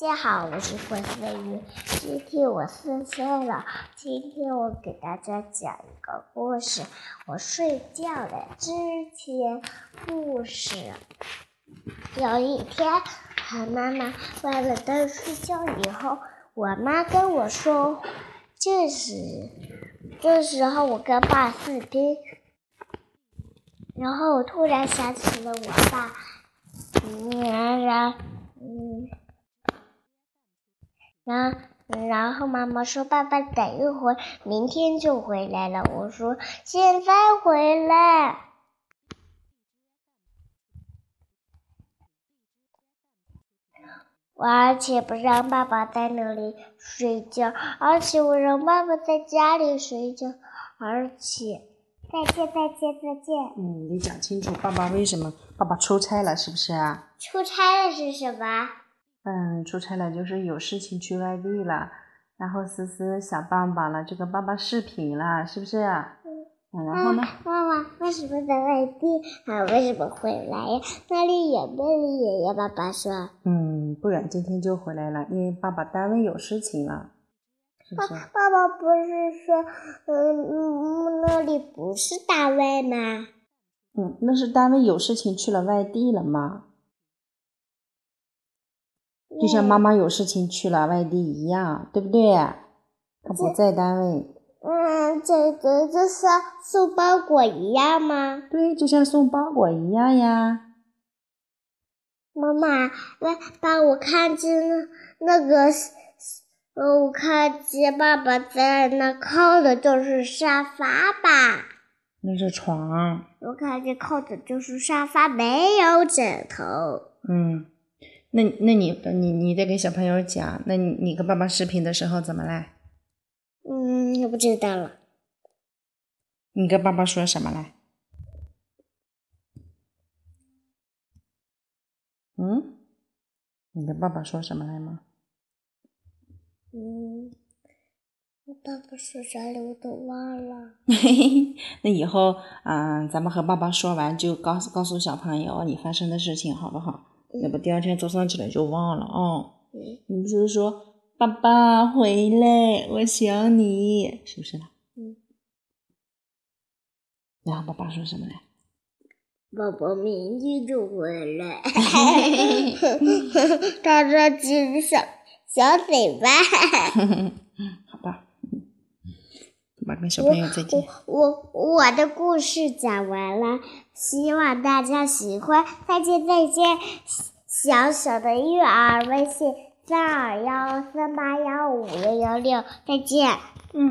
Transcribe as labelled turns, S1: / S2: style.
S1: 大家好，我是郭思雨，今天我四岁了。今天我给大家讲一个故事。我睡觉的之前故事。有一天，和妈妈关了灯睡觉以后，我妈跟我说：“这时，这时候我跟爸视频。”然后我突然想起了我爸，嗯。然然后妈妈说：“爸爸等一会儿，明天就回来了。”我说：“现在回来。”我而且不让爸爸在那里睡觉，而且我让爸爸在家里睡觉，而且再见再见再见。
S2: 嗯，你讲清楚，爸爸为什么？爸爸出差了是不是啊？
S1: 出差了是什么？
S2: 嗯，出差了就是有事情去外地了，然后思思想爸爸了，就跟爸爸视频了，是不是？嗯。然后呢？
S1: 妈妈为什么在外地？啊，为什么回来呀？那里也那里爷爷爸爸说。
S2: 嗯，不远今天就回来了，因为爸爸单位有事情了，是不是？
S1: 爸爸不是说，嗯，那里不是单位吗？
S2: 嗯，那是单位有事情去了外地了吗？就像妈妈有事情去了外地一样，对不对？他不在单位。
S1: 嗯，这个就像送包裹一样吗？
S2: 对，就像送包裹一样呀。
S1: 妈妈，来帮我看见那个，呃，我看见爸爸在那靠的就是沙发吧？
S2: 那是床。
S1: 我看见靠的就是沙发，没有枕头。
S2: 嗯。那那你你你在给小朋友讲，那你你跟爸爸视频的时候怎么了？
S1: 嗯，我不知道了。
S2: 你跟爸爸说什么了？嗯？你跟爸爸说什么来吗？
S1: 嗯，我爸爸说啥来我都忘了。
S2: 那以后啊，咱们和爸爸说完就告诉告诉小朋友你发生的事情，好不好？要不第二天早上起来就忘了啊！你不是说爸爸回来，我想你，是不是啦？嗯。然后爸爸说什么嘞？
S1: 宝宝明天就回来。他说：“只小小嘴巴。
S2: 好吧。爸爸跟小朋友再见。
S1: 我我的故事讲完了，希望大家喜欢。再见再见，小小的育儿微信三二幺三八幺五六幺六，再见。